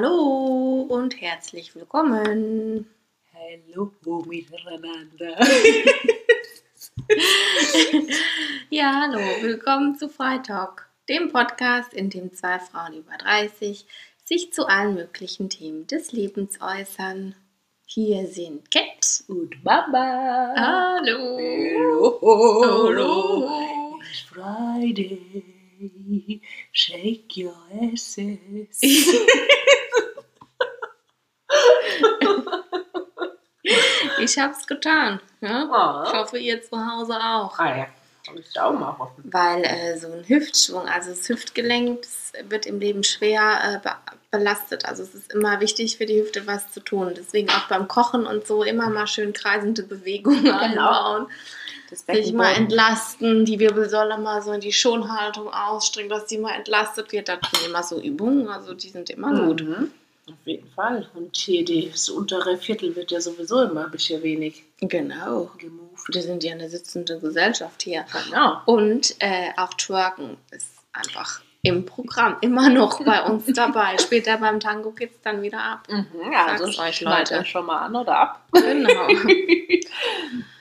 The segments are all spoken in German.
Hallo und herzlich willkommen. Hallo miteinander. Ja, hallo, willkommen zu Freitag, dem Podcast, in dem zwei Frauen über 30 sich zu allen möglichen Themen des Lebens äußern. Hier sind Cat. Und Mama. Hallo. Hallo. Hallo. It's Friday. Shake your asses. Ich hab's getan. Ja? Ich Ah, hoffe, ihr zu Hause auch. ah ja, kann ich da auch mal hoffen. Weil äh, so ein Hüftschwung, also das Hüftgelenk, das wird im Leben schwer äh, be belastet. Also es ist immer wichtig für die Hüfte was zu tun. Deswegen auch beim Kochen und so immer mal schön kreisende Bewegungen einbauen. Das Sich mal entlasten, die Wirbelsäule mal so in die Schonhaltung ausstrecken, dass die mal entlastet wird. Das sind immer so Übungen, also die sind immer gut. Mhm. Auf jeden Fall. Und hier die, das untere Viertel wird ja sowieso immer ein bisschen wenig Genau. gemoved. Wir sind ja eine sitzende Gesellschaft hier. Genau. Und äh, auch Twerken ist einfach im Programm immer noch bei uns dabei. Später beim Tango geht es dann wieder ab. Mhm, also Sag's euch, Leute. schon mal an oder ab. Genau.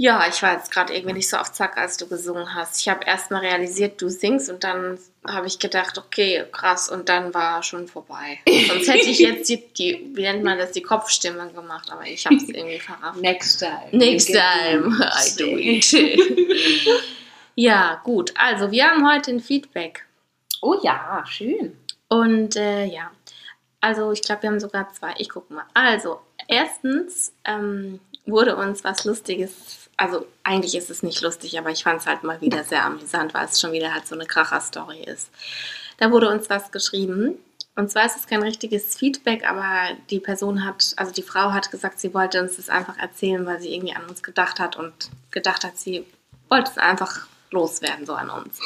ja, ich war jetzt gerade irgendwie nicht so auf Zack, als du gesungen hast. Ich habe erst mal realisiert, du singst und dann habe ich gedacht, okay, krass, und dann war schon vorbei. Sonst hätte ich jetzt die, die wie nennt man das, die Kopfstimme gemacht, aber ich habe es irgendwie verrafft. Next time. Next time I do it. ja, gut. Also, wir haben heute ein Feedback. Oh ja, schön. Und äh, ja, also ich glaube, wir haben sogar zwei. Ich gucke mal. Also, erstens ähm, wurde uns was Lustiges, also eigentlich ist es nicht lustig, aber ich fand es halt mal wieder sehr amüsant, weil es schon wieder halt so eine Kracher-Story ist. Da wurde uns was geschrieben. Und zwar ist es kein richtiges Feedback, aber die Person hat, also die Frau hat gesagt, sie wollte uns das einfach erzählen, weil sie irgendwie an uns gedacht hat und gedacht hat, sie wollte es einfach loswerden, so an uns.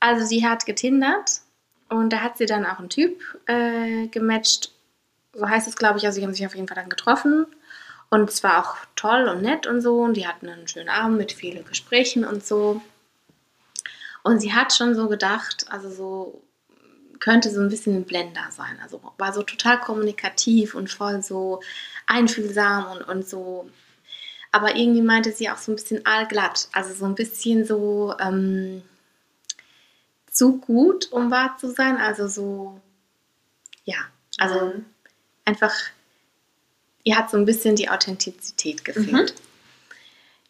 Also sie hat getindert und da hat sie dann auch einen Typ äh, gematcht. So heißt es, glaube ich. Also, sie haben sich auf jeden Fall dann getroffen. Und es war auch toll und nett und so. Und die hatten einen schönen Abend mit vielen Gesprächen und so. Und sie hat schon so gedacht, also so könnte so ein bisschen ein Blender sein. Also war so total kommunikativ und voll so einfühlsam und, und so. Aber irgendwie meinte sie auch so ein bisschen allglatt. Also so ein bisschen so. Ähm, zu gut, um wahr zu sein. Also so, ja, also Mhm. einfach, ihr hat so ein bisschen die Authentizität gefehlt.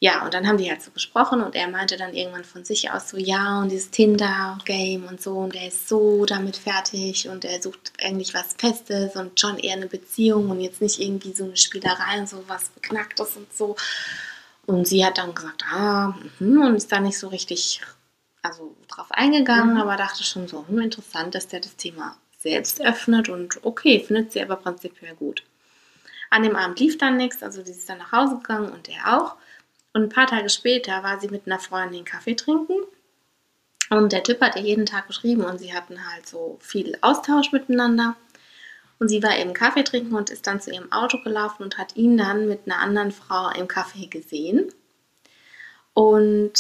Ja, und dann haben die halt so gesprochen und er meinte dann irgendwann von sich aus so, ja, und dieses Tinder-Game und so, und er ist so damit fertig und er sucht eigentlich was Festes und schon eher eine Beziehung und jetzt nicht irgendwie so eine Spielerei und so was Beknacktes und so. Und sie hat dann gesagt, ah, mhm, und ist da nicht so richtig also drauf eingegangen, Mhm. aber dachte schon so, hm, interessant, dass der das Thema selbst öffnet und okay, findet sie aber prinzipiell gut. An dem Abend lief dann nichts, also sie ist dann nach Hause gegangen und er auch. Und ein paar Tage später war sie mit einer Freundin Kaffee trinken und der Typ hat ihr jeden Tag geschrieben und sie hatten halt so viel Austausch miteinander. Und sie war eben Kaffee trinken und ist dann zu ihrem Auto gelaufen und hat ihn dann mit einer anderen Frau im Café gesehen. Und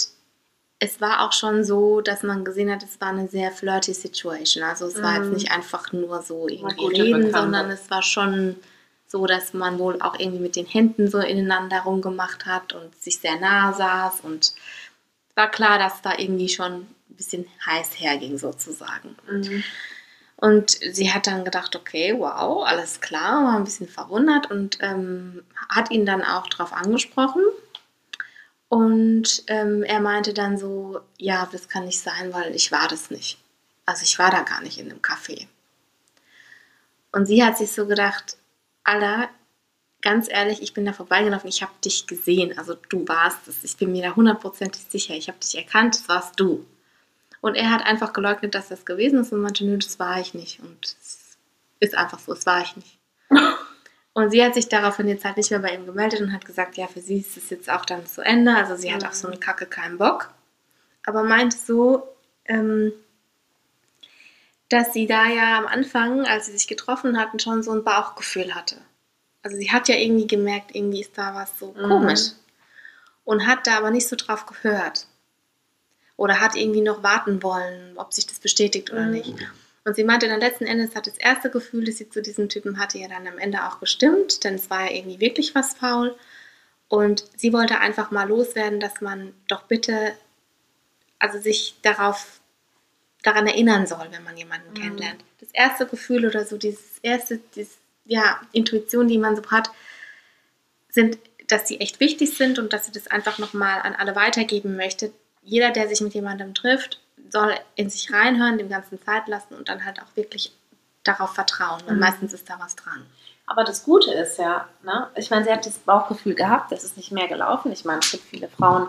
es war auch schon so, dass man gesehen hat, es war eine sehr flirty Situation. Also es war jetzt Mhm. nicht einfach nur so irgendwie reden, Bekannte. sondern es war schon so, dass man wohl auch irgendwie mit den Händen so ineinander rumgemacht hat und sich sehr nah saß. Und es war klar, dass da irgendwie schon ein bisschen heiß herging sozusagen. Mhm. Und sie hat dann gedacht, okay, wow, alles klar, war ein bisschen verwundert und ähm, hat ihn dann auch darauf angesprochen. Und ähm, er meinte dann so, ja, das kann nicht sein, weil ich war das nicht. Also ich war da gar nicht in dem Café. Und sie hat sich so gedacht, Alter, ganz ehrlich, ich bin da vorbeigelaufen, ich habe dich gesehen, also du warst es. Ich bin mir da hundertprozentig sicher, ich habe dich erkannt, das warst du. Und er hat einfach geleugnet, dass das gewesen ist und meinte, nö, das war ich nicht. Und es ist einfach so, das war ich nicht. Und sie hat sich daraufhin jetzt halt nicht mehr bei ihm gemeldet und hat gesagt, ja, für sie ist es jetzt auch dann zu Ende. Also sie hat auf so eine Kacke keinen Bock. Aber meinte so, ähm, dass sie da ja am Anfang, als sie sich getroffen hatten, schon so ein Bauchgefühl hatte. Also sie hat ja irgendwie gemerkt, irgendwie ist da was so Mhm. komisch. Und hat da aber nicht so drauf gehört. Oder hat irgendwie noch warten wollen, ob sich das bestätigt oder Mhm. nicht. Und sie meinte dann letzten Endes hat das erste Gefühl, das sie zu diesem Typen hatte, ja dann am Ende auch gestimmt, denn es war ja irgendwie wirklich was faul. Und sie wollte einfach mal loswerden, dass man doch bitte, also sich darauf, daran erinnern soll, wenn man jemanden Mhm. kennenlernt. Das erste Gefühl oder so dieses erste, dieses, ja, Intuition, die man so hat, sind, dass sie echt wichtig sind und dass sie das einfach nochmal an alle weitergeben möchte. Jeder, der sich mit jemandem trifft, soll in sich reinhören, dem Ganzen Zeit lassen und dann halt auch wirklich darauf vertrauen. Und Mhm. meistens ist da was dran. Aber das Gute ist ja, ne? ich meine, sie hat das Bauchgefühl gehabt, das ist nicht mehr gelaufen. Ich meine, es gibt viele Frauen,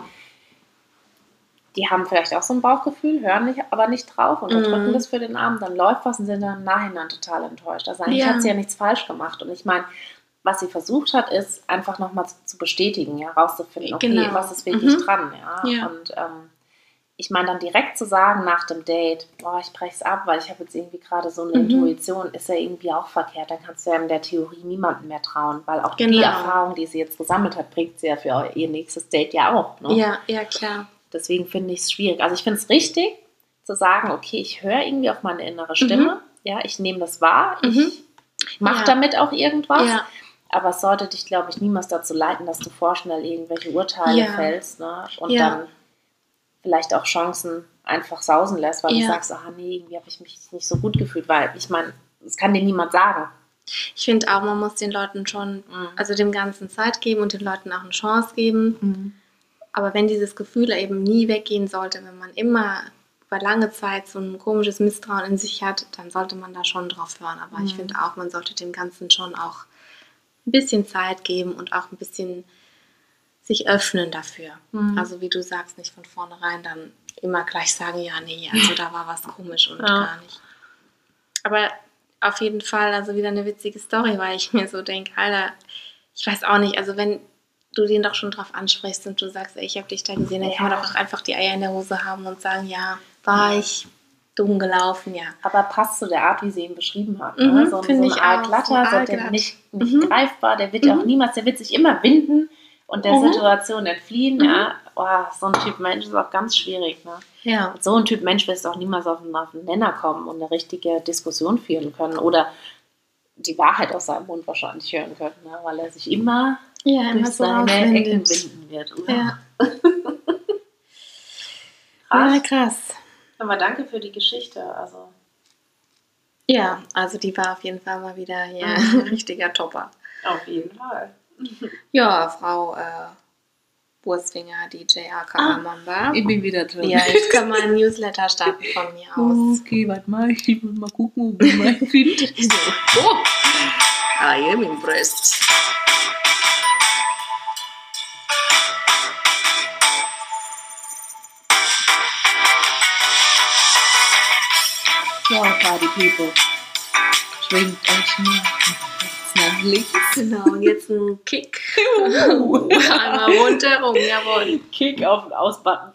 die haben vielleicht auch so ein Bauchgefühl, hören nicht, aber nicht drauf, unterdrücken Mhm. das für den Abend, dann läuft was und sind dann im Nachhinein total enttäuscht. Also eigentlich Ja. hat sie ja nichts falsch gemacht. Und ich meine, was sie versucht hat, ist einfach nochmal zu, zu bestätigen, ja, rauszufinden, okay, Genau. was ist wirklich Mhm. dran, ja. Ja. Und ähm, ich meine, dann direkt zu sagen nach dem Date, boah, ich brech's ab, weil ich habe jetzt irgendwie gerade so eine Mhm. Intuition, ist ja irgendwie auch verkehrt. Dann kannst du ja in der Theorie niemandem mehr trauen, weil auch die Genau. Erfahrung, die sie jetzt gesammelt hat, bringt sie ja für ihr nächstes Date ja auch. Ne? Ja, ja, klar. Deswegen finde ich es schwierig. Also ich finde es richtig, zu sagen, okay, ich höre irgendwie auf meine innere Stimme, ja, ich nehme das wahr, Mhm. ich mache Ja. damit auch irgendwas. Ja, Aber es sollte dich, glaube ich, niemals dazu leiten, dass du vorschnell irgendwelche Urteile Ja. fällst ne? und dann vielleicht auch Chancen einfach sausen lässt, weil du sagst, ah nee, irgendwie habe ich mich nicht so gut gefühlt, weil ich meine, das kann dir niemand sagen. ich finde auch, man muss den Leuten schon, Mhm. also dem Ganzen Zeit geben und den Leuten auch eine Chance geben. Aber wenn dieses Gefühl eben nie weggehen sollte, wenn man immer über lange Zeit so ein komisches Misstrauen in sich hat, dann sollte man da schon drauf hören. Aber ich Mhm. finde auch, man sollte dem Ganzen schon auch ein bisschen Zeit geben und auch ein bisschen sich öffnen dafür. Mhm. Also wie du sagst, nicht von vornherein dann immer gleich sagen, ja, nee, also da war was komisch und Ja. gar nicht. Aber auf jeden Fall, also wieder eine witzige Story, weil ich mir so denke, Alter, ich weiß auch nicht, also wenn du den doch schon drauf ansprichst und du sagst, ey, ich habe dich da gesehen, dann kann man Ja. doch auch einfach die Eier in der Hose haben und sagen, ja, war ich dumm gelaufen, ja. Aber passt zu der Art, wie sie ihn beschrieben hat. Mhm, ne? So, so finde ein ich auch, so der nicht, nicht Mhm. greifbar, der wird Mhm. auch niemals, der wird sich immer winden und der Mhm. Situation entfliehen. Ja, oh, so ein Typ Mensch ist auch ganz schwierig. Ne? Ja. So ein Typ Mensch wirst du auch niemals auf einen, auf einen Nenner kommen und eine richtige Diskussion führen können oder die Wahrheit aus seinem Mund wahrscheinlich hören können, ne? weil er sich immer Ja, immer durch so seine Ecken winden wird. Ja. Krass. ja, krass. Aber danke für die Geschichte. Also Ja, also die war auf jeden Fall mal wieder hier Mhm. ein richtiger Topper. auf jeden Fall. Ja, Frau äh, Wurstfinger, DJ aka Ah, Mamba. bin wieder drin. Ja, jetzt kann man ein Newsletter starten von mir aus. Okay, warte mal, ich muss mal gucken, ob ich meinen finde. So. Oh, I am impressed. Party People. Schwingt euch mal rechts nach links. Genau, und jetzt ein Kick. Einmal rundherum, jawohl. Kick auf den Ausbutton.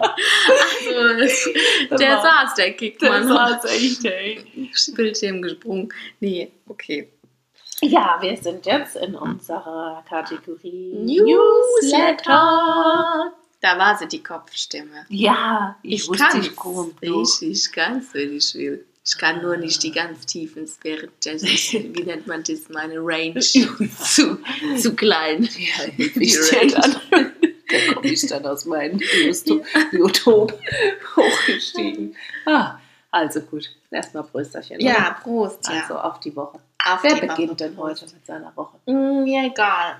Also, der saß, der Kick, Der Mann. saß echt, ey. Bildschirm gesprungen. Nee, okay. Ja, wir sind jetzt in unserer Kategorie Newsletter. Da war sie, die Kopfstimme. Ja, ich, Ich wusste, kann durch. Ich, ich kann es, wenn ich will. Ich kann nur nicht die ganz tiefen Sphären. Wie nennt man das? Meine Range. zu, zu klein. Ja, Die ich Range. dann. Da komme ich dann aus meinem Biotop hochgestiegen. Ah, also gut. Erstmal Prösterchen. oder? Ja, Prost. Ja. Also auf die Woche. Auf Wer die Woche. beginnt denn heute mit seiner Woche? Mm, Mir egal.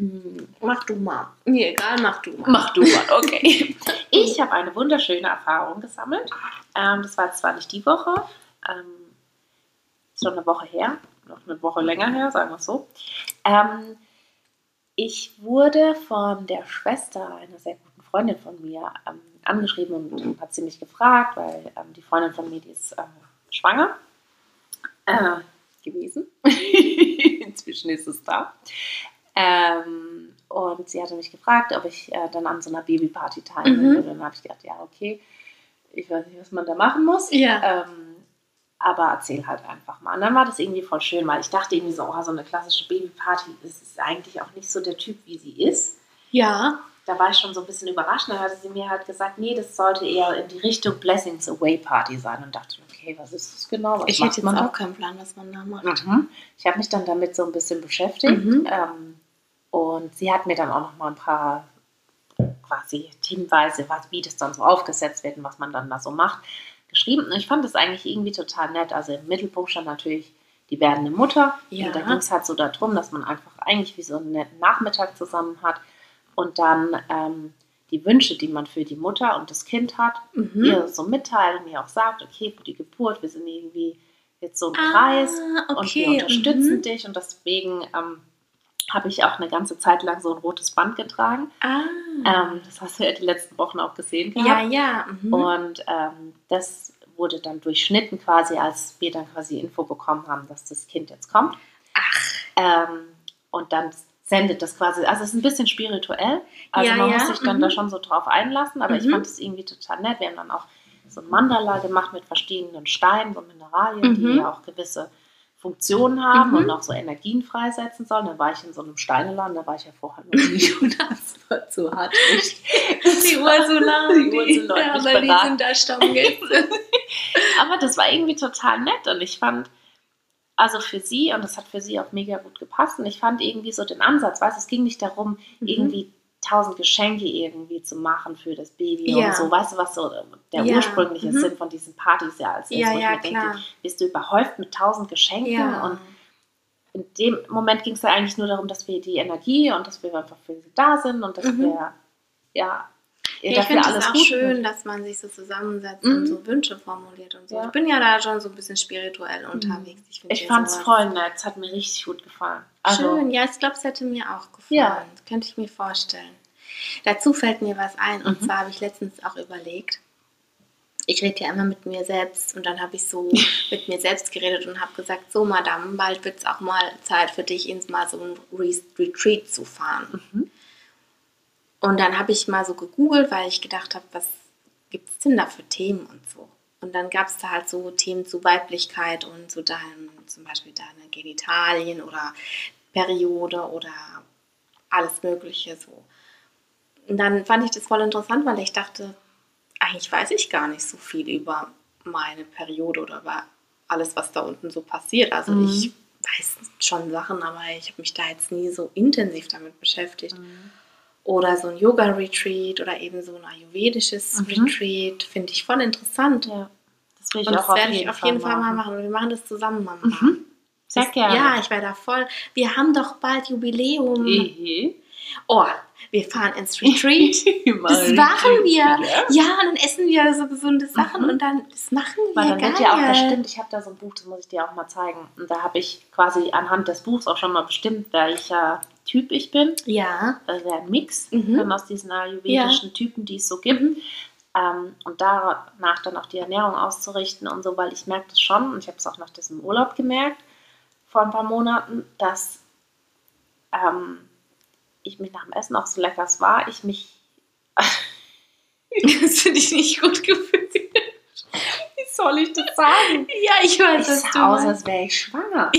Mm, Mach du mal. Mir egal, mach du mal. Mach du mal, okay. Ich habe eine wunderschöne Erfahrung gesammelt. Ähm, das war jetzt zwar nicht die Woche, ähm, schon eine Woche her, noch eine Woche länger her, sagen wir es so. Ähm, ich wurde von der Schwester einer sehr guten Freundin von mir ähm, angeschrieben und hat sie mich gefragt, weil ähm, die Freundin von mir, die ist ähm, schwanger äh, gewesen. Inzwischen ist es da. Ähm, und sie hatte mich gefragt, ob ich äh, dann an so einer Babyparty teilnehmen Mhm. würde. Und dann habe ich gedacht, ja, okay, ich weiß nicht, was man da machen muss. Ja. Ähm, aber erzähl halt einfach mal. Und dann war das irgendwie voll schön, weil ich dachte irgendwie so, oh, so eine klassische Babyparty, das ist eigentlich auch nicht so der Typ, wie sie ist. Ja. da war ich schon so ein bisschen überrascht. Dann hatte sie mir halt gesagt, nee, das sollte eher in die Richtung Blessings Away Party sein. Und dachte, okay, was ist das genau? Was ich hätte jetzt auch keinen Plan, was man da macht. Mhm. Ich habe mich dann damit so ein bisschen beschäftigt. Mhm. Ähm, und sie hat mir dann auch noch mal ein paar quasi Hinweise, was, wie das dann so aufgesetzt wird und was man dann da so macht, geschrieben. Und ich fand das eigentlich irgendwie total nett. Also im Mittelpunkt stand natürlich die werdende Mutter. Ja. Und da ging es halt so darum, dass man einfach eigentlich wie so einen netten Nachmittag zusammen hat und dann ähm, die Wünsche, die man für die Mutter und das Kind hat, Mhm. ihr so mitteilt und ihr auch sagt, okay, für die Geburt, wir sind irgendwie jetzt so im Ah, Kreis und wir okay, unterstützen mhm. dich und deswegen ähm, habe ich auch eine ganze Zeit lang so ein rotes Band getragen. Ah. Ähm, das hast du ja die letzten Wochen auch gesehen ja, gehabt. ja. Mhm. Und ähm, das wurde dann durchschnitten quasi, als wir dann quasi Info bekommen haben, dass das Kind jetzt kommt. Ach. Ähm, und dann sendet das quasi, also es ist ein bisschen spirituell. Also Ja, man ja, muss sich dann mhm. da schon so drauf einlassen, aber ich Mhm. fand es irgendwie total nett. Wir haben dann auch so ein Mandala gemacht mit verschiedenen Steinen, so Mineralien, Mhm. die ja auch gewisse Funktionen haben Mhm. und auch so Energien freisetzen sollen. Dann war ich in so einem Steineladen, da war ich ja vorher noch nie und das war zu hart. Die Ursula. Die Ursula hat ja, aber die sind da Stammgäste. Aber das war irgendwie total nett und ich fand, also für sie, und das hat für sie auch mega gut gepasst, und ich fand irgendwie so den Ansatz, weißt es ging nicht darum, Mhm. irgendwie tausend Geschenke irgendwie zu machen für das Baby Ja. und so, weißt du, was so der Ja, ursprüngliche mhm. Sinn von diesen Partys ja als ist, ja, wo ich ja, mir denke, bist du überhäuft mit tausend Geschenken und in dem Moment ging es ja eigentlich nur darum, dass wir die Energie und dass wir einfach für sie da sind und dass Mhm. wir ja, ihr Ja, ich finde es auch schön, dass man sich so zusammensetzt Mhm. und so Wünsche formuliert und so. Ja. Ich bin ja da schon so ein bisschen spirituell unterwegs. Ich, Ich fand es voll nett, es hat mir richtig gut gefallen. Also, Schön, ja, ich glaube, es hätte mir auch gefallen. Ja. Könnte ich mir vorstellen. Dazu fällt mir was ein. Und Mhm. zwar habe ich letztens auch überlegt, ich rede ja immer mit mir selbst und dann habe ich so mit mir selbst geredet und habe gesagt, so Madame, bald wird es auch mal Zeit für dich, ins mal so ein Re Retreat zu fahren. Mhm. Und dann habe ich mal so gegoogelt, weil ich gedacht habe, was gibt es denn da für Themen und so. Und dann gab es da halt so Themen zu Weiblichkeit und zu deinem, zum Beispiel deine Genitalien oder Periode oder alles Mögliche so. Und dann fand ich das voll interessant, weil ich dachte, eigentlich weiß ich gar nicht so viel über meine Periode oder über alles, was da unten so passiert. Also Mhm. ich weiß schon Sachen, aber ich habe mich da jetzt nie so intensiv damit beschäftigt. Oder so ein Yoga-Retreat oder eben so ein ayurvedisches Mhm. Retreat finde ich voll interessant. Ja, das will ich Und auch das auf werde jeden, ich auf jeden Fall mal machen. Und wir machen das zusammen, Mama. Mhm. Sehr gerne. Ja, ich wäre da voll. Wir haben doch bald Jubiläum. Ehe. Oh, wir fahren ins Retreat. Das machen wir. Ja. Und dann essen wir so gesunde Sachen Mhm. und dann, das machen wir. Weil dann wird ja auch, das stimmt, ich habe da so ein Buch, das muss ich dir auch mal zeigen. Und da habe ich quasi anhand des Buchs auch schon mal bestimmt, welcher Typ ich bin. Ja. Das wäre ein Mix Mhm. aus diesen ayurvedischen Typen, die es so gibt. Mhm. Ähm, und danach dann auch die Ernährung auszurichten und so, weil ich merke das schon, und ich habe es auch nach diesem Urlaub gemerkt, vor ein paar Monaten, dass ähm, ich mich nach dem Essen auch so lecker es war, ich mich Hast du dich nicht gut gefühlt? Wie soll ich das sagen? Ja, ich weiß, Ich was sah aus, als wäre ich schwanger.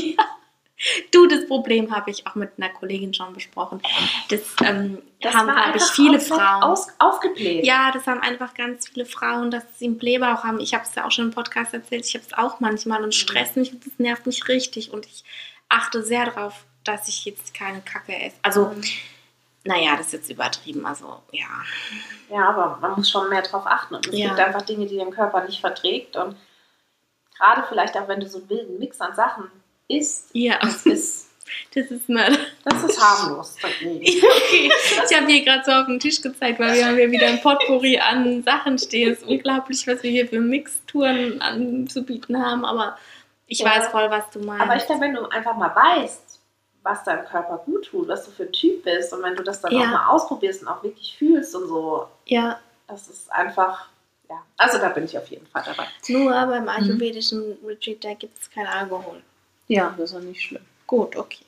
Du, das Problem habe ich auch mit einer Kollegin schon besprochen. Das, ähm, Das haben, glaube ich, viele Frauen. Aus, aufgebläht. Ja, das haben einfach ganz viele Frauen, dass sie einen Blähbauch haben. Ich habe es ja auch schon im Podcast erzählt. Ich habe es auch manchmal und Stress mich, das nervt mich richtig. Und ich achte sehr darauf, dass ich jetzt keine Kacke esse. Also, naja, das ist jetzt übertrieben. Also, ja. Ja, aber man muss schon mehr drauf achten. Und es Ja. gibt einfach Dinge, die dein Körper nicht verträgt. Und gerade vielleicht auch, wenn du so einen wilden Mix an Sachen isst, Ja, das ist, das ist Mörder. das ist harmlos dagegen. Okay. Ich habe hier gerade so auf den Tisch gezeigt, weil wir haben hier wieder ein Potpourri an Sachen stehen. Es ist unglaublich, was wir hier für Mixturen anzubieten haben, aber ich Ja. weiß voll, was du meinst. Aber ich glaube, wenn du einfach mal weißt, was deinem Körper gut tut, was du für ein Typ bist und wenn du das dann Ja. auch mal ausprobierst und auch wirklich fühlst und so, ja, das ist einfach, ja. Also da bin ich auf jeden Fall dabei. nur beim ayurvedischen Retreat, da gibt es keinen Alkohol. Ja, das ist auch nicht schlimm. Gut, okay.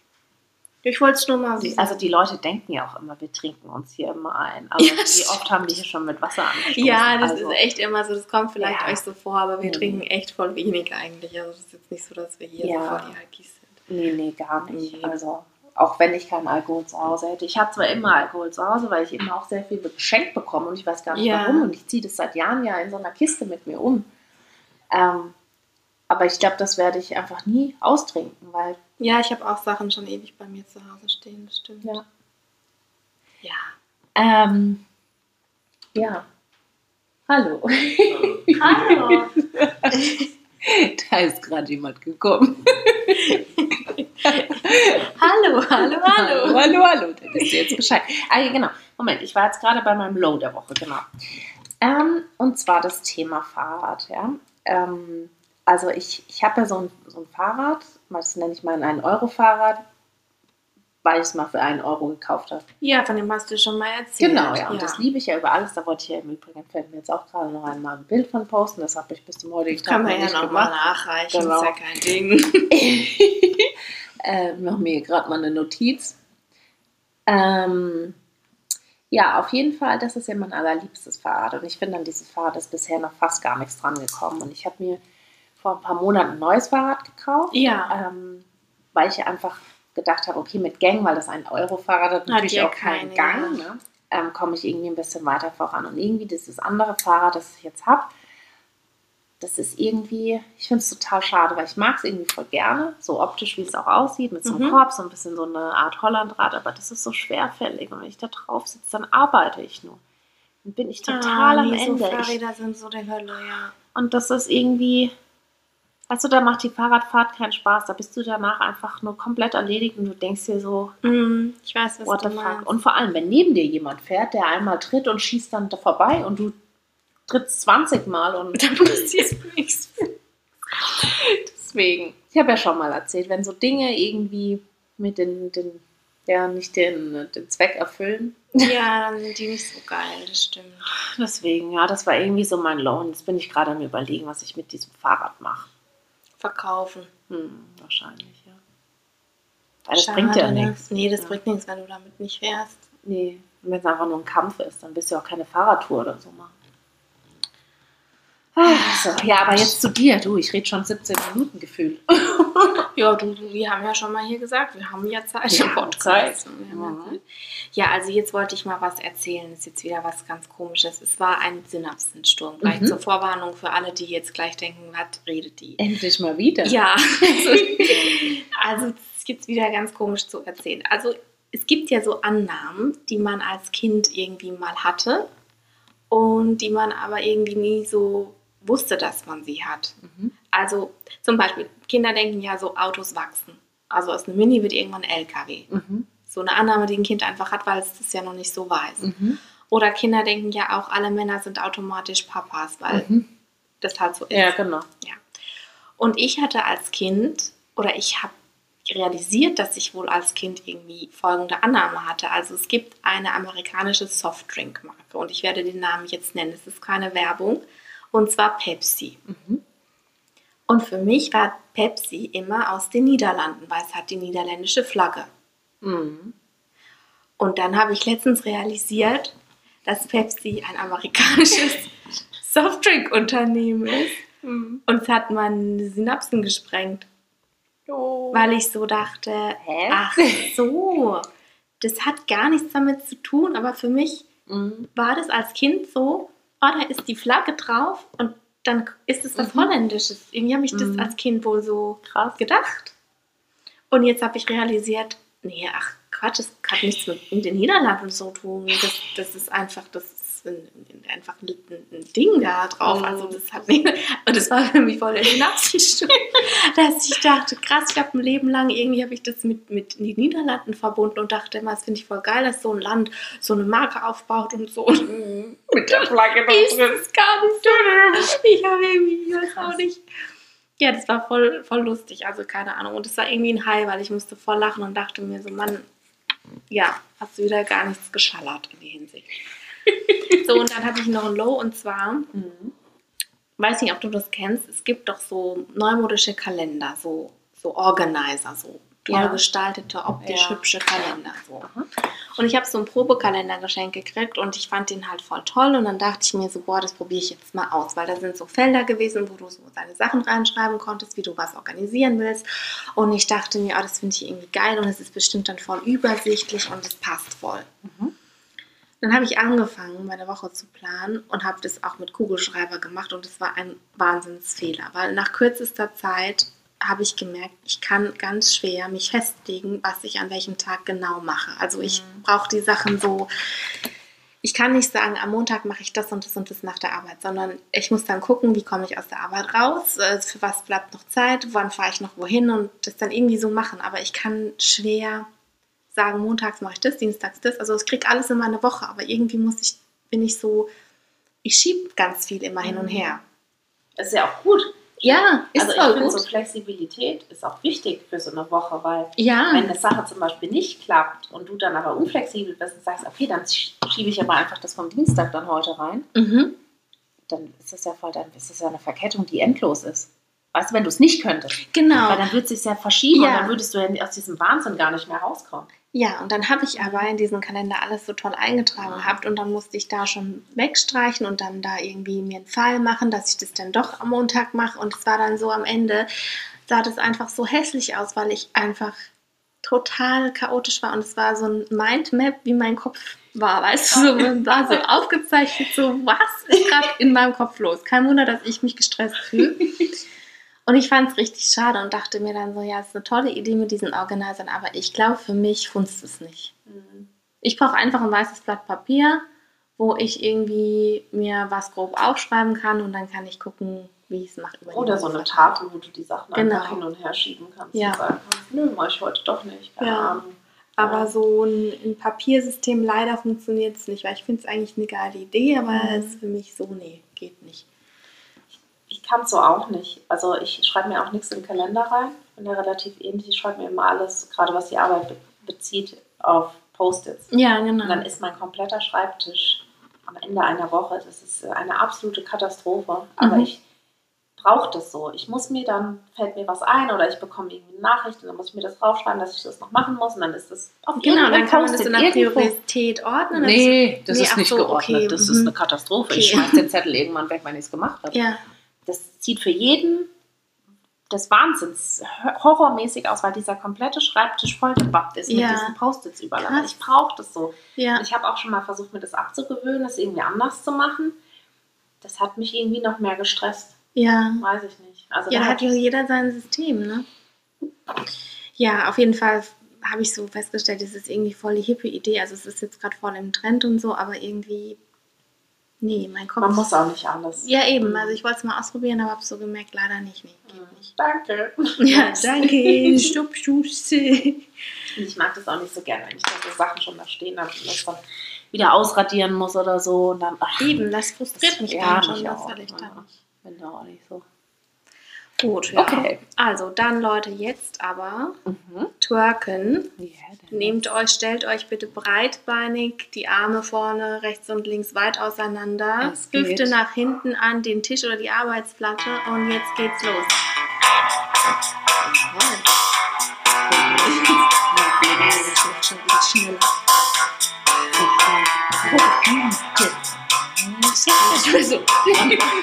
Ich wollte es nur mal wissen. also die Leute denken ja auch immer, wir trinken uns hier immer ein. Aber Ja, wie oft haben die hier schon mit Wasser angestoßen? ja, das also, ist echt immer so. Das kommt vielleicht Ja. euch so vor, aber wir Mhm. trinken echt voll wenig eigentlich. Also das ist jetzt nicht so, dass wir hier Ja. so voll die Alkis sind. Nee, nee, gar nicht. Nee. Also auch wenn ich keinen Alkohol zu Hause hätte. Ich habe zwar immer Alkohol zu Hause, weil ich immer auch sehr viel geschenkt bekomme und ich weiß gar nicht Ja. warum und ich ziehe das seit Jahren ja in so einer Kiste mit mir um. Ähm, aber ich glaube, das werde ich einfach nie austrinken, weil Ja, ich habe auch Sachen schon ewig bei mir zu Hause stehen, das stimmt. Ja. Ja. ähm, ja. Hallo. Hallo. da ist gerade jemand gekommen. hallo, hallo, Hallo, hallo, hallo. Da wisst ihr jetzt Bescheid. Ah, ja, genau. Moment, ich war jetzt gerade bei meinem Low der Woche, genau. Ähm, und zwar das Thema Fahrrad, ja. Ähm, also ich, ich habe ja so ein, so ein Fahrrad, das nenne ich mal ein 1-Euro-Fahrrad, weil ich es mal für einen Euro gekauft habe. Ja, von dem hast du schon mal erzählt. Genau, ja. Und das liebe ich ja über alles. Da wollte ich ja im Übrigen, fällt mir jetzt auch gerade noch einmal ein Bild von posten. Das habe ich bis zum heutigen Das kann Tag man ja nicht noch mal gemacht. nachreichen, Genau. ist ja kein Ding. äh, mach mir gerade mal eine Notiz. Ähm, ja, auf jeden Fall, das ist ja mein allerliebstes Fahrrad. Und ich finde, an dieses Fahrrad ist bisher noch fast gar nichts dran gekommen. Und ich habe mir vor ein paar Monaten ein neues Fahrrad gekauft, Ja. ähm, weil ich einfach gedacht habe, okay, mit Gang, weil das ein Euro-Fahrrad hat, natürlich ja auch keinen keine, Gang, ne? ähm, komme ich irgendwie ein bisschen weiter voran. Und irgendwie dieses andere Fahrrad, das ich jetzt habe, das ist irgendwie, ich finde es total schade, weil ich mag es irgendwie voll gerne, so optisch, wie es auch aussieht, mit so einem Mhm. Korb, so ein bisschen so eine Art Hollandrad, aber das ist so schwerfällig und wenn ich da drauf sitze, dann arbeite ich nur. Dann bin ich total Ah, am nee, Ende. So ich, Fahrräder sind so der Hölle, ja. und das ist irgendwie, du, da macht die Fahrradfahrt keinen Spaß, da bist du danach einfach nur komplett erledigt und du denkst dir so, Mm, ich weiß, was what du the fuck. Und vor allem, wenn neben dir jemand fährt, der einmal tritt und schießt dann da vorbei und du trittst 20 Mal und da passiert nichts. Deswegen. Ich habe ja schon mal erzählt, wenn so Dinge irgendwie mit den, den ja, nicht den, den Zweck erfüllen. Ja, dann sind die nicht so geil, das stimmt. Deswegen, ja, das war irgendwie so mein Low. Und jetzt bin ich gerade am überlegen, was ich mit diesem Fahrrad mache. Verkaufen. Hm, wahrscheinlich, ja. Weil das bringt ja Schade, ne? nichts. Nee, das Ja. bringt nichts, wenn du damit nicht fährst. Nee, wenn es einfach nur ein Kampf ist, dann willst du auch keine Fahrradtour oder so machen. Ah, so. Ja, aber jetzt zu dir. Du, ich rede schon 17 Minuten gefühlt. Ja, du, wir haben ja schon mal hier gesagt, wir haben ja Zeit haben Podcast. Zeit. Ja, ja, also jetzt wollte ich mal was erzählen. Das ist jetzt wieder was ganz Komisches. Es war ein Synapsensturm. Gleich Mhm. zur Vorwarnung für alle, die jetzt gleich denken, was redet die? Endlich mal wieder. Ja, also, also das ist jetzt wieder ganz komisch zu erzählen. Also es gibt ja so Annahmen, die man als Kind irgendwie mal hatte und die man aber irgendwie nie so wusste, dass man sie hat. Mhm. Also zum Beispiel, Kinder denken ja so, Autos wachsen. Also aus einem Mini wird irgendwann ein LKW. Mhm. So eine Annahme, die ein Kind einfach hat, weil es das ja noch nicht so weiß. Mhm. Oder Kinder denken ja auch, alle Männer sind automatisch Papas, weil Mhm. das halt so ist. Ja, genau. Ja. Und ich hatte als Kind, oder ich habe realisiert, dass ich wohl als Kind irgendwie folgende Annahme hatte. Also es gibt eine amerikanische Softdrink-Marke und ich werde den Namen jetzt nennen. Es ist keine Werbung. Und zwar Pepsi. Mhm. Und für mich war Pepsi immer aus den Niederlanden, weil es hat die niederländische Flagge. Mhm. Und dann habe ich letztens realisiert, dass Pepsi ein amerikanisches Softdrink-Unternehmen ist. Und es hat meine Synapsen gesprengt, weil ich so dachte, Hä? ach so, das hat gar nichts damit zu tun, aber für mich Mhm. war das als Kind so, oh, da ist die Flagge drauf und dann ist es was Mhm. Holländisches. Irgendwie habe ich das Mhm. als Kind wohl so Krass. gedacht. Und jetzt habe ich realisiert, nee, ach Quatsch, das hat nichts mit den Niederlanden zu tun. Das, das ist einfach, das ist ein, ein- einfach ein, ein Ding da drauf. Mhm. Also das hat nicht, und das war für mich voll der Synapsensturm, dass ich dachte, krass, ich habe ein Leben lang, irgendwie habe ich das mit, mit den Niederlanden verbunden und dachte immer, das finde ich voll geil, dass so ein Land so eine Marke aufbaut und so. Mit der Flagge ist es gar nicht so. Ich habe irgendwie, ich weiß auch nicht. Ja, das war voll, voll lustig, also keine Ahnung. Und es war irgendwie ein High, weil ich musste voll lachen und dachte mir so, Mann, ja, hast du wieder gar nichts geschallert in die Hinsicht. so, und dann hatte ich noch ein Low und zwar, Mhm. weiß nicht, ob du das kennst, es gibt doch so neumodische Kalender, so, so Organizer, so toll Ja. gestaltete, optisch Ja. hübsche Kalender. So. Mhm. Und ich habe so einen Probekalender geschenkt gekriegt und ich fand den halt voll toll. Und dann dachte ich mir so, boah, das probiere ich jetzt mal aus, weil da sind so Felder gewesen, wo du so deine Sachen reinschreiben konntest, wie du was organisieren willst. Und ich dachte mir, oh, das finde ich irgendwie geil und es ist bestimmt dann voll übersichtlich und es passt voll. Mhm. Dann habe ich angefangen, meine Woche zu planen und habe das auch mit Kugelschreiber gemacht und es war ein Wahnsinnsfehler, weil nach kürzester Zeit habe ich gemerkt, ich kann ganz schwer mich festlegen, was ich an welchem Tag genau mache. Also ich Mhm. brauche die Sachen so, ich kann nicht sagen, am Montag mache ich das und das und das nach der Arbeit, sondern ich muss dann gucken, wie komme ich aus der Arbeit raus, äh, für was bleibt noch Zeit, wann fahre ich noch wohin und das dann irgendwie so machen. Aber ich kann schwer sagen, montags mache ich das, dienstags das. Also ich kriege alles in meine Woche, aber irgendwie muss ich, bin ich so, ich schiebe ganz viel immer hin und Mhm. her. Das ist ja auch gut. Ja, ist also ich finde, gut. so Flexibilität ist auch wichtig für so eine Woche, weil ja, wenn eine Sache zum Beispiel nicht klappt und du dann aber unflexibel bist und sagst, okay, dann sch- schiebe ich aber einfach das vom Dienstag dann heute rein, mhm. dann ist das ja voll, dann ist das ja eine Verkettung, die endlos ist. Weißt du, wenn du es nicht könntest, genau. weil dann würde es sich ja verschieben Ja. und dann würdest du ja aus diesem Wahnsinn gar nicht mehr rauskommen. Ja, und dann habe ich aber in diesen Kalender alles so toll eingetragen gehabt und dann musste ich da schon wegstreichen und dann da irgendwie mir einen Fall machen, dass ich das dann doch am Montag mache und es war dann so am Ende, sah das einfach so hässlich aus, weil ich einfach total chaotisch war und es war so ein Mindmap, wie mein Kopf war, weißt du, so, man war so aufgezeichnet, so was ist gerade in meinem Kopf los. Kein Wunder, dass ich mich gestresst fühle. Und ich fand es richtig schade und dachte mir dann so, ja, es ist eine tolle Idee mit diesen Organisern, aber ich glaube, für mich funzt es nicht. Ich brauche einfach ein weißes Blatt Papier, wo ich irgendwie mir was grob aufschreiben kann und dann kann ich gucken, wie ich es mache. über die Oder so eine. Tafel, wo du die Sachen Genau. einfach hin und her schieben kannst Ja. und sagen kannst, nö, mach ich heute doch nicht. Keine Ja. Ahnung. Aber so ein, ein Papiersystem leider funktioniert es nicht, weil ich finde es eigentlich eine geile Idee, aber Mhm. es ist für mich so, nee, geht nicht. Ich kann es so auch nicht. Also ich schreibe mir auch nichts in den Kalender rein. Ich bin ja relativ ähnlich. Ich schreibe mir immer alles, gerade was die Arbeit be bezieht, auf Post-its. Ja, genau. Und dann ist mein kompletter Schreibtisch am Ende einer Woche, das ist eine absolute Katastrophe. Aber Mhm. ich brauche das so. Ich muss mir dann, fällt mir was ein oder ich bekomme irgendwie eine Nachricht und dann muss ich mir das draufschreiben, dass ich das noch machen muss und dann ist das auf genau, dann kann man das Post-it in der irgendwo. Priorität ordnen. Nee, das Nee, ist nicht so, geordnet. okay, Das mhm. ist eine Katastrophe. Ich Okay. schmeiß den Zettel irgendwann weg, wenn ich es gemacht habe. Ja, Das sieht für jeden des Wahnsinns horrormäßig aus, weil dieser komplette Schreibtisch vollgepappt ist Ja. mit diesen Post-its überall. Krass. Ich brauche das so. ja. Ich habe auch schon mal versucht, mir das abzugewöhnen, das irgendwie anders zu machen. Das hat mich irgendwie noch mehr gestresst. Ja. Weiß ich nicht. Also Ja, da hat ja jeder sein System, ne? Ja, auf jeden Fall habe ich so festgestellt, es ist irgendwie voll die hippe Idee. Also es ist jetzt gerade voll im Trend und so, aber irgendwie, nee, mein Kopf. man muss auch nicht alles. ja, eben. Also ich wollte es mal ausprobieren, aber habe so gemerkt, leider nicht. Nee, geht nicht. Danke. Ja, danke. Stup, stup, Ich mag das auch nicht so gerne, wenn ich dann so Sachen schon da stehen habe und das dann wieder ausradieren muss oder so. Und dann, ach, Eben, das frustriert mich ja, dann schon. mich Das auch. will ich dann Ja. nicht. bin da auch nicht so. Gut, ja. Okay. Also dann, Leute, jetzt aber Mhm. twerken. Ja, dann- Nehmt euch, stellt euch bitte breitbeinig die Arme vorne, rechts und links weit auseinander, geht. Hüfte nach hinten an den Tisch oder die Arbeitsplatte und jetzt geht's los. Schon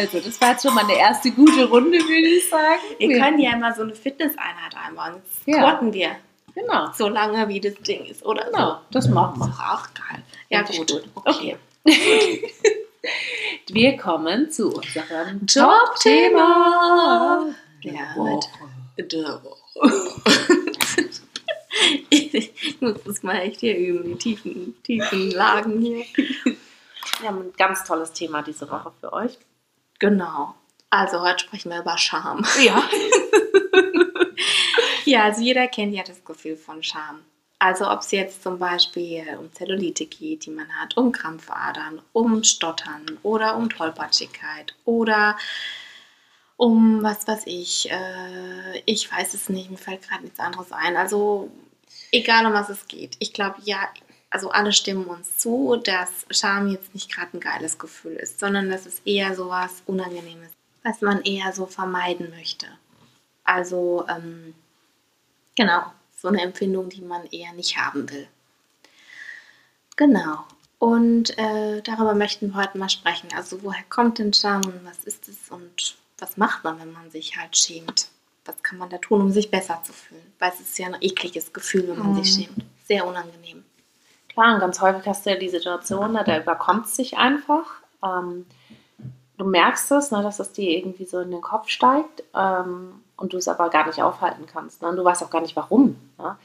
Also, das war jetzt schon mal eine erste gute Runde, würde ich sagen. wir können ja immer so eine Fitnesseinheit einbauen. Ja. squatten wir Genau, so lange, wie das Ding ist, oder genau, das machen so. wir. Ist doch auch geil. Ja, gut. gut. Okay. Wir kommen zu unserem Top-Thema. der Ja, Woche. ich muss das mal echt hier üben, die tiefen, tiefen Lagen hier. Wir haben ein ganz tolles Thema diese Woche für euch. Genau. Also heute sprechen wir über Scham. Ja. Ja, also jeder kennt ja das Gefühl von Scham. Also ob es jetzt zum Beispiel um Zellulite geht, die man hat, um Krampfadern, um Stottern oder um Tollpatschigkeit oder um was weiß ich, äh, ich weiß es nicht, mir fällt gerade nichts anderes ein. Also egal um was es geht. Ich glaube, ja, also alle stimmen uns zu, dass Scham jetzt nicht gerade ein geiles Gefühl ist, sondern dass es eher so was Unangenehmes, was man eher so vermeiden möchte. Also, ähm, genau, so eine Empfindung, die man eher nicht haben will. Genau. Und äh, darüber möchten wir heute mal sprechen. Also, woher kommt denn Scham und was ist es und was macht man, wenn man sich halt schämt? Was kann man da tun, um sich besser zu fühlen? Weil es ist ja ein ekliges Gefühl, wenn man mhm. sich schämt. Sehr unangenehm. Klar, und ganz häufig hast du ja die Situation, ne, da überkommt es sich einfach. Ähm, du merkst es, ne, dass es dir irgendwie so in den Kopf steigt ähm, und du es aber gar nicht aufhalten kannst. Ne? Und du weißt auch gar nicht warum. Ne?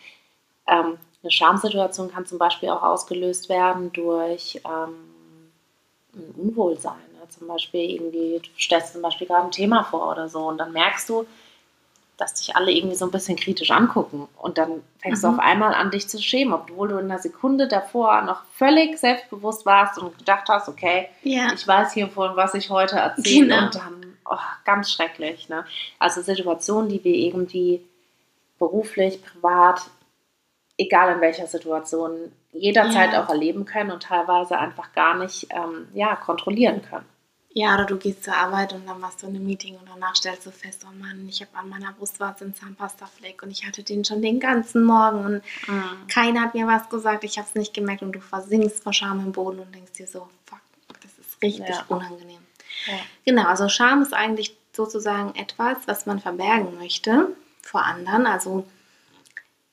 Ähm, eine Schamsituation kann zum Beispiel auch ausgelöst werden durch ähm, ein Unwohlsein. Ne? Zum Beispiel irgendwie, du stellst zum Beispiel gerade ein Thema vor oder so und dann merkst du, dass dich alle irgendwie so ein bisschen kritisch angucken. Und dann fängst mhm. du auf einmal an, dich zu schämen, obwohl du in einer Sekunde davor noch völlig selbstbewusst warst und gedacht hast, okay, ja. ich weiß hiervon, was ich heute erzähle. Genau. Und dann, oh, ganz schrecklich. Ne? Also Situationen, die wir irgendwie beruflich, privat, egal in welcher Situation, jederzeit ja. auch erleben können und teilweise einfach gar nicht ähm, ja, kontrollieren können. Ja, oder du gehst zur Arbeit und dann machst du in einem Meeting und danach stellst du fest, oh Mann, ich habe an meiner Brustwarze einen Zahnpastafleck und ich hatte den schon den ganzen Morgen und mhm. keiner hat mir was gesagt, ich habe es nicht gemerkt und du versinkst vor Scham im Boden und denkst dir so, fuck, das ist richtig ja. unangenehm. Ja. Genau, also Scham ist eigentlich sozusagen etwas, was man verbergen möchte vor anderen, also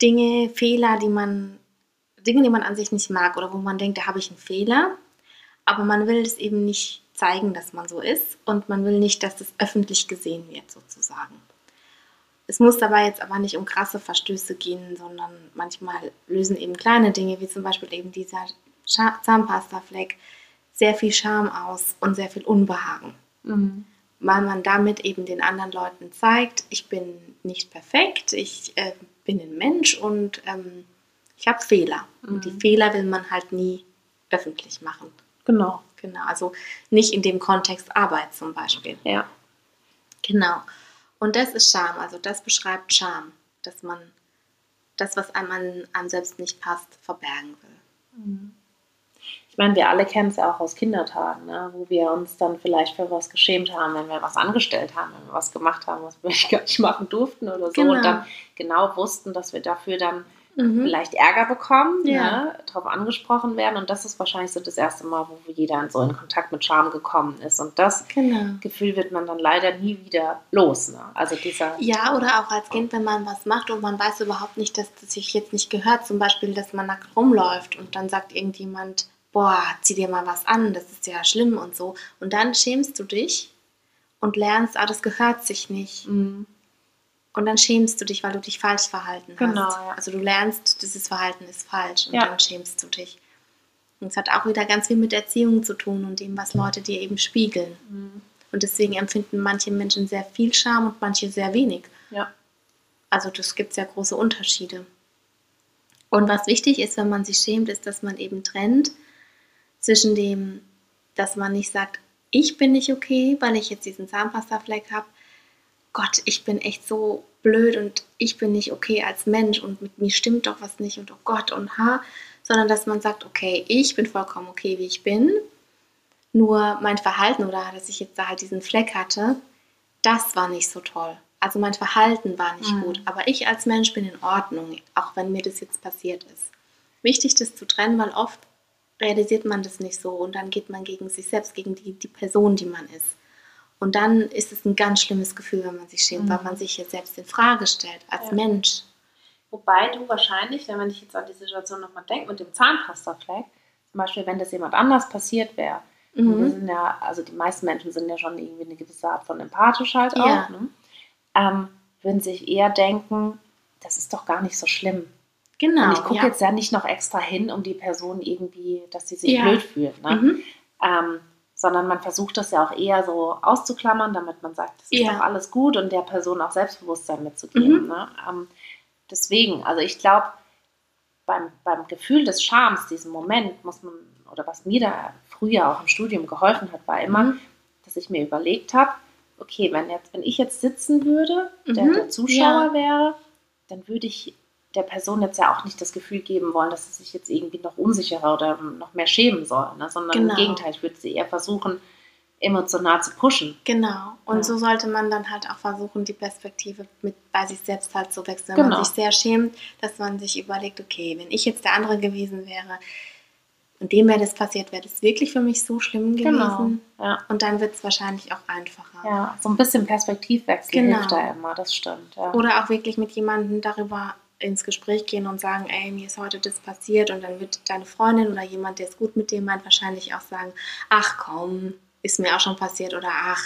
Dinge, Fehler, die man, Dinge, die man an sich nicht mag oder wo man denkt, da habe ich einen Fehler, aber man will es eben nicht zeigen, dass man so ist und man will nicht, dass es öffentlich gesehen wird sozusagen. Es muss dabei jetzt aber nicht um krasse Verstöße gehen, sondern manchmal lösen eben kleine Dinge, wie zum Beispiel eben dieser Zahnpastafleck, sehr viel Scham aus und sehr viel Unbehagen. Mhm. Weil man damit eben den anderen Leuten zeigt, ich bin nicht perfekt, ich äh, bin ein Mensch und ähm, ich habe Fehler. Mhm. Und die mhm. Fehler will man halt nie öffentlich machen. Genau. Genau, also nicht in dem Kontext Arbeit zum Beispiel. Ja. Genau. Und das ist Scham, also das beschreibt Scham, dass man das, was einem an, einem selbst nicht passt, verbergen will. Mhm. Ich meine, wir alle kennen es ja auch aus Kindertagen, ne? wo wir uns dann vielleicht für was geschämt haben, wenn wir was angestellt haben, wenn wir was gemacht haben, was wir gar nicht machen durften oder so. Genau. Und dann genau wussten, dass wir dafür dann mhm. vielleicht Ärger bekommen, ja. ne, darauf angesprochen werden. Und das ist wahrscheinlich so das erste Mal, wo jeder so in Kontakt mit Scham gekommen ist. Und das genau. Gefühl wird man dann leider nie wieder los. Ne? Also dieser ja, oder auch als Kind, wenn man was macht und man weiß überhaupt nicht, dass das sich jetzt nicht gehört. Zum Beispiel, dass man nackt rumläuft und dann sagt irgendjemand, boah, zieh dir mal was an, das ist ja schlimm und so. Und dann schämst du dich und lernst, ah, das gehört sich nicht. Mhm. Und dann schämst du dich, weil du dich falsch verhalten genau, hast. Ja. Also du lernst, dieses Verhalten ist falsch und ja. dann schämst du dich. Und es hat auch wieder ganz viel mit Erziehung zu tun und dem, was Leute dir eben spiegeln. Mhm. Und deswegen empfinden manche Menschen sehr viel Scham und manche sehr wenig. Ja. Also das gibt ja große Unterschiede. Und was wichtig ist, wenn man sich schämt, ist, dass man eben trennt zwischen dem, dass man nicht sagt, ich bin nicht okay, weil ich jetzt diesen Zahnpastafleck habe, Gott, ich bin echt so blöd und ich bin nicht okay als Mensch und mit mir stimmt doch was nicht und oh Gott und ha, sondern dass man sagt, okay, ich bin vollkommen okay, wie ich bin, nur mein Verhalten oder dass ich jetzt da halt diesen Fleck hatte, das war nicht so toll. Also mein Verhalten war nicht mhm. gut, aber ich als Mensch bin in Ordnung, auch wenn mir das jetzt passiert ist. Wichtig, das zu trennen, weil oft realisiert man das nicht so und dann geht man gegen sich selbst, gegen die, die Person, die man ist. Und dann ist es ein ganz schlimmes Gefühl, wenn man sich schämt, mhm. weil man sich hier selbst in Frage stellt als ja. Mensch. Wobei du wahrscheinlich, wenn man dich jetzt an die Situation nochmal denkt, mit dem Zahnpastafleck, zum Beispiel, wenn das jemand anders passiert wäre, mhm. ja, also die meisten Menschen sind ja schon irgendwie eine gewisse Art von empathisch halt auch, ja. ne? ähm, würden sich eher denken, das ist doch gar nicht so schlimm. Genau. Und ich gucke ja. jetzt ja nicht noch extra hin, um die Person irgendwie, dass sie sich blöd fühlt. Ne? Mhm. Ähm, sondern man versucht das ja auch eher so auszuklammern, damit man sagt, das ist ja. doch alles gut und der Person auch Selbstbewusstsein mitzugeben. Mhm. Ne? Ähm, deswegen, also ich glaube, beim, beim Gefühl des Schams, diesem Moment, muss man, oder was mir da früher auch im Studium geholfen hat, war immer, mhm. dass ich mir überlegt habe, okay, wenn, jetzt, wenn ich jetzt sitzen würde, mhm. der, der, Zuschauer ja. wäre, dann würde ich der Person jetzt ja auch nicht das Gefühl geben wollen, dass sie sich jetzt irgendwie noch unsicherer oder noch mehr schämen soll, ne? sondern Genau. im Gegenteil, ich würde sie eher versuchen, emotional zu pushen. Genau. Und Ja. so sollte man dann halt auch versuchen, die Perspektive mit bei sich selbst halt zu wechseln. Genau. Wenn man sich sehr schämt, dass man sich überlegt, okay, wenn ich jetzt der andere gewesen wäre und dem wäre das passiert, wäre das wirklich für mich so schlimm gewesen. Ja. Und dann wird es wahrscheinlich auch einfacher. ja, so ein bisschen Perspektivwechsel Genau. hilft da immer, das stimmt. Ja. Oder auch wirklich mit jemandem darüber ins Gespräch gehen und sagen, ey, mir ist heute das passiert und dann wird deine Freundin oder jemand, der es gut mit dir meint, wahrscheinlich auch sagen, ach komm, ist mir auch schon passiert oder ach,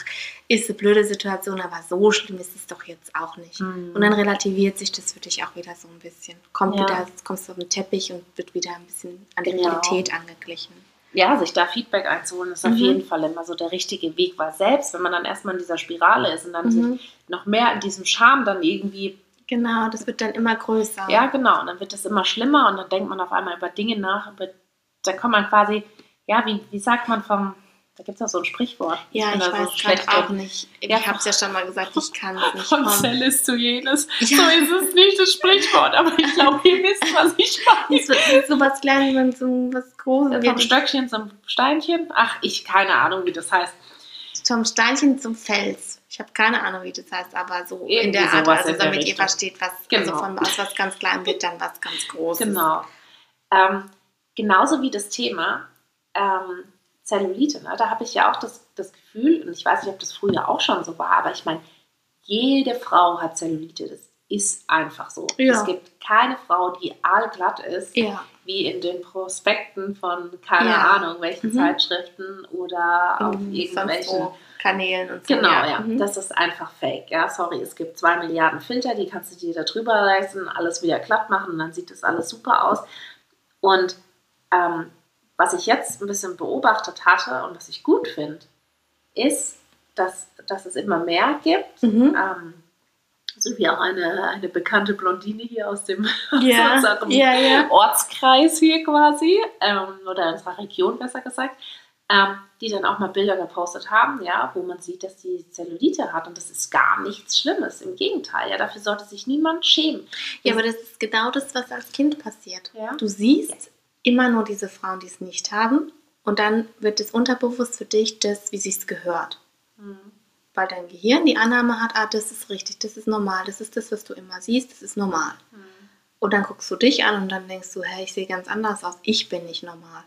ist eine blöde Situation, aber so schlimm ist es doch jetzt auch nicht. Mhm. Und dann relativiert sich das für dich auch wieder so ein bisschen. Kommt Ja. wieder, kommst du auf den Teppich und wird wieder ein bisschen an die Genau. Realität angeglichen. ja, sich da Feedback einzuholen, ist auf Mhm. jeden Fall immer so der richtige Weg, weil selbst wenn man dann erstmal in dieser Spirale ist und dann Mhm. sich noch mehr in diesem Scham dann irgendwie, Genau, das wird dann immer größer. ja genau, und dann wird das immer schlimmer und dann denkt man auf einmal über Dinge nach, über, da kommt man quasi, ja, wie, wie sagt man vom, da gibt es auch so ein Sprichwort. Ja, ich so weiß schlecht gerade auch nicht. Ja, ich habe es ja schon mal gesagt, ich kann es nicht. Von. Zelles zu jenes. Ja. So ist es nicht das Sprichwort, aber ich glaube, ihr wisst, was ich meine. Wird so was Kleines und so was Großes. Vom Stöckchen zum Steinchen. Ach, ich keine Ahnung, wie das heißt. Vom Steinchen zum Fels. Ich habe keine Ahnung, wie das heißt, aber so in Irgendwie der Art, also in der damit ihr Richtung. versteht, was Genau. also von aus was ganz klein wird, dann was ganz Großes. Genau. Ähm, genauso wie das Thema ähm, Zellulite. Ne? Da habe ich ja auch das, das Gefühl, und ich weiß nicht, ob das früher auch schon so war, aber ich meine, jede Frau hat Zellulite. Das ist einfach so. Ja. Es gibt keine Frau, die allglatt ist, Ja. Wie in den Prospekten von, keine Ja. Ahnung, welchen Mhm. Zeitschriften oder auf Mhm, irgendwelchen Kanälen und so. Genau, ja. Mhm. Das ist einfach fake. Ja, sorry, es gibt zwei Milliarden Filter, die kannst du dir da drüber reißen, alles wieder glatt machen und dann sieht das alles super aus. Und ähm, was ich jetzt ein bisschen beobachtet hatte und was ich gut finde, ist, dass, dass es immer mehr gibt. Mhm. Ähm, auch eine, eine bekannte Blondine hier aus dem Ja. aus unserem ja, ja. Ortskreis hier quasi, ähm, oder unserer Region besser gesagt, ähm, die dann auch mal Bilder gepostet haben, ja, wo man sieht, dass die Zellulite hat und das ist gar nichts Schlimmes. Im Gegenteil, ja, dafür sollte sich niemand schämen. Ja, aber das ist genau das, was als Kind passiert. Ja. Du siehst immer nur diese Frauen, die es nicht haben und dann wird es unterbewusst für dich das, wie sich's gehört. Mhm. Weil dein Gehirn die Annahme hat, ah, das ist richtig, das ist normal, das ist das, was du immer siehst, das ist normal. Und dann guckst du dich an und dann denkst du, hey, ich sehe ganz anders aus, ich bin nicht normal.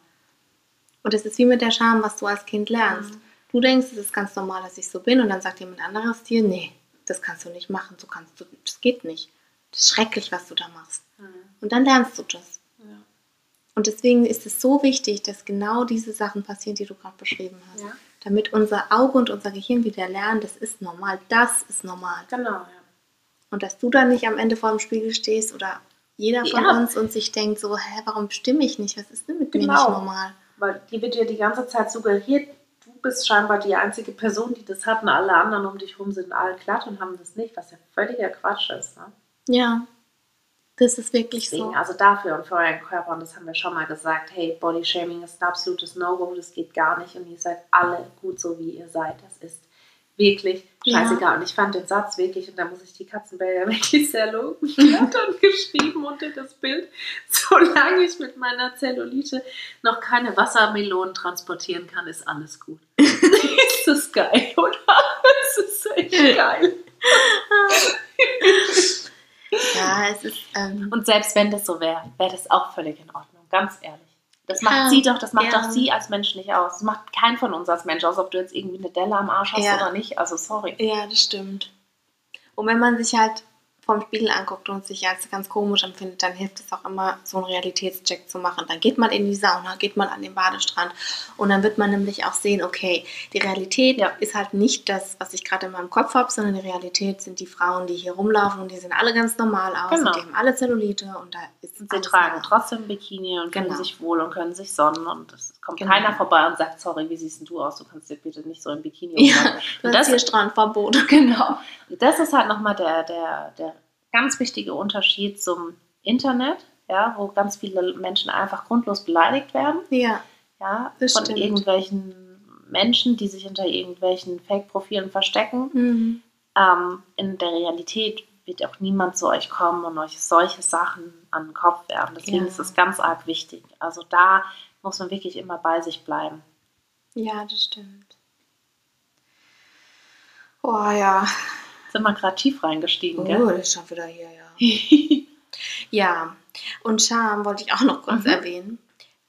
Und das ist wie mit der Scham, was du als Kind lernst. Mhm. Du denkst, es ist ganz normal, dass ich so bin und dann sagt jemand anderes dir, nee, das kannst du nicht machen, so kannst du, das geht nicht. Das ist schrecklich, was du da machst. Mhm. Und dann lernst du das. Ja. Und deswegen ist es so wichtig, dass genau diese Sachen passieren, die du gerade beschrieben hast. Ja. Damit unser Auge und unser Gehirn wieder lernen, das ist normal, das ist normal. Genau, ja. Und dass du dann nicht am Ende vor dem Spiegel stehst oder jeder von Ja. uns und sich denkt so, hä, warum stimme ich nicht? Was ist denn mit mir Genau. nicht normal? Weil dir wird ja die ganze Zeit suggeriert, du bist scheinbar die einzige Person, die das hat und alle anderen um dich herum sind all glatt und haben das nicht, was ja völliger Quatsch ist. Ne? Ja, das ist wirklich Deswegen, so. also dafür und für euren Körper, und das haben wir schon mal gesagt, hey, Bodyshaming ist ein absolutes No-Go, das geht gar nicht und ihr seid alle gut so, wie ihr seid. Das ist wirklich Ja. scheißegal. Und ich fand den Satz wirklich, und da muss ich die Katzenbilder wirklich sehr loben, dann geschrieben unter das Bild, solange ich mit meiner Zellulite noch keine Wassermelonen transportieren kann, ist alles gut. ist das geil, oder? Das ist echt geil. Ja, es ist, ähm, Und selbst wenn das so wäre, wäre das auch völlig in Ordnung, ganz ehrlich. Das macht Ja, sie doch, das macht ja. doch sie als Mensch nicht aus. Das macht kein von uns als Mensch aus, ob du jetzt irgendwie eine Delle am Arsch hast Ja. oder nicht. Also sorry. ja, das stimmt. Und wenn man sich halt vom Spiegel anguckt und sich als ganz komisch empfindet, dann hilft es auch immer, so einen Realitätscheck zu machen. Dann geht man in die Sauna, geht man an den Badestrand und dann wird man nämlich auch sehen, okay, die Realität Ja. ist halt nicht das, was ich gerade in meinem Kopf habe, sondern die Realität sind die Frauen, die hier rumlaufen und die sehen alle ganz normal aus Genau. und die haben alle Zellulite und da ist Und sie tragen normal. trotzdem Bikini und fühlen Genau. sich wohl und können sich sonnen und es kommt Genau. keiner vorbei und sagt, sorry, wie siehst du aus? Du kannst dir bitte nicht so ein Bikini Ja, Und das, hier Strandverbot. genau. Und das ist halt nochmal der, der, der ganz wichtige Unterschied zum Internet, ja, wo ganz viele Menschen einfach grundlos beleidigt werden. Ja, ja, Das von stimmt. irgendwelchen Menschen, die sich hinter irgendwelchen Fake-Profilen verstecken. mhm. Ähm, in der Realität wird auch niemand zu euch kommen und euch solche Sachen an den Kopf werfen. Deswegen Ja. ist es ganz arg wichtig. Also da muss man wirklich immer bei sich bleiben. Ja, das stimmt. Oh ja. Sind wir gerade tief reingestiegen, Oh, gell? ist schon wieder hier, ja. Ja, und Scham wollte ich auch noch kurz Mhm. erwähnen.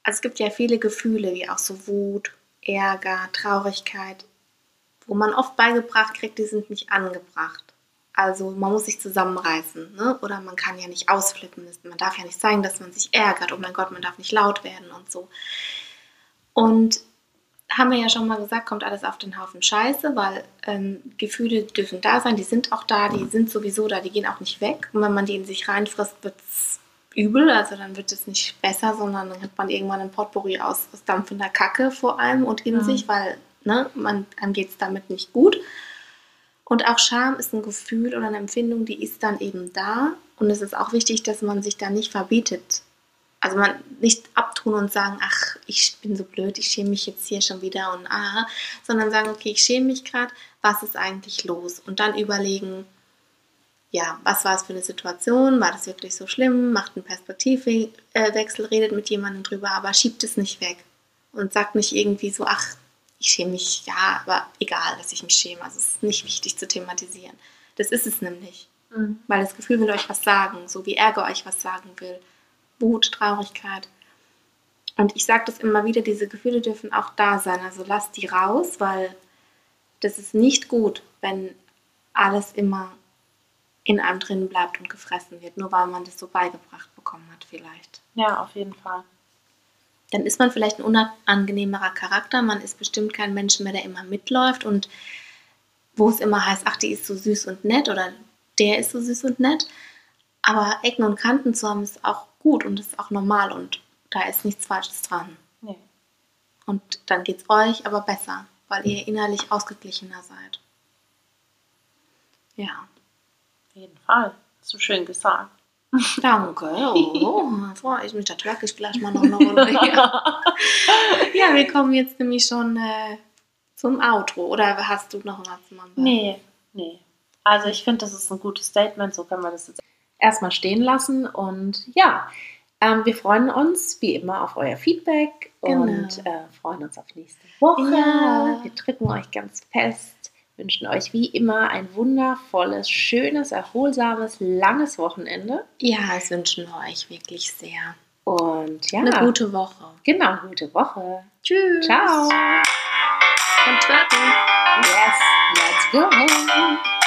Also es gibt ja viele Gefühle, wie auch so Wut, Ärger, Traurigkeit, wo man oft beigebracht kriegt, die sind nicht angebracht. Also man muss sich zusammenreißen, ne? oder man kann ja nicht ausflippen. Man darf ja nicht zeigen, dass man sich ärgert. Oh mein Gott, man darf nicht laut werden und so. Und haben wir ja schon mal gesagt, kommt alles auf den Haufen Scheiße, weil ähm, Gefühle dürfen da sein, die sind auch da, die sind sowieso da, die gehen auch nicht weg. Und wenn man die in sich reinfrisst, wird es übel, also dann wird es nicht besser, sondern dann hat man irgendwann ein Potpourri aus, aus dampfender Kacke vor allem und in Ja. sich, weil ne, man, einem geht es damit nicht gut. Und auch Scham ist ein Gefühl oder eine Empfindung, die ist dann eben da. Und es ist auch wichtig, dass man sich da nicht verbietet. Also man nicht abtun und sagen, ach, ich bin so blöd, ich schäme mich jetzt hier schon wieder und ah, sondern sagen, okay, ich schäme mich gerade, was ist eigentlich los? Und dann überlegen, ja, was war es für eine Situation? War das wirklich so schlimm? Macht einen Perspektivwechsel, redet mit jemandem drüber, aber schiebt es nicht weg. Und sagt nicht irgendwie so, ach, ich schäme mich, ja, aber egal, dass ich mich schäme. Also es ist nicht wichtig zu thematisieren. Das ist es nämlich. Mhm. Weil das Gefühl will euch was sagen, so wie Ärger euch was sagen will. Wut, Traurigkeit. Und ich sage das immer wieder, diese Gefühle dürfen auch da sein. Also lasst die raus, weil das ist nicht gut, wenn alles immer in einem drin bleibt und gefressen wird, nur weil man das so beigebracht bekommen hat vielleicht. Ja, auf jeden Fall. Dann ist man vielleicht ein unangenehmerer Charakter, man ist bestimmt kein Mensch mehr, der immer mitläuft und wo es immer heißt, ach, die ist so süß und nett oder der ist so süß und nett. Aber Ecken und Kanten zu haben ist auch gut und ist auch normal und da ist nichts Falsches dran. Nee. Und dann geht es euch aber besser, weil ihr innerlich ausgeglichener seid. Ja, Auf jeden Fall. So schön gesagt. Danke. Oh, freue ich mich, das merke ich gleich mal noch eine Runde. Ja, ja wir kommen jetzt nämlich schon äh, zum Outro. Oder hast du noch was, Mama? Nee, nee. Also ich finde, das ist ein gutes Statement. So können wir das jetzt erstmal stehen lassen. Und ja, ähm, wir freuen uns wie immer auf euer Feedback Genau. und äh, freuen uns auf nächste Woche. Ja. Wir drücken euch ganz fest, wünschen euch wie immer ein wundervolles, schönes, erholsames, langes Wochenende. Ja, es wünschen wir euch wirklich sehr. Und ja, Eine gute Woche. genau, gute Woche. Tschüss. Ciao. Und twerken. Yes, let's go.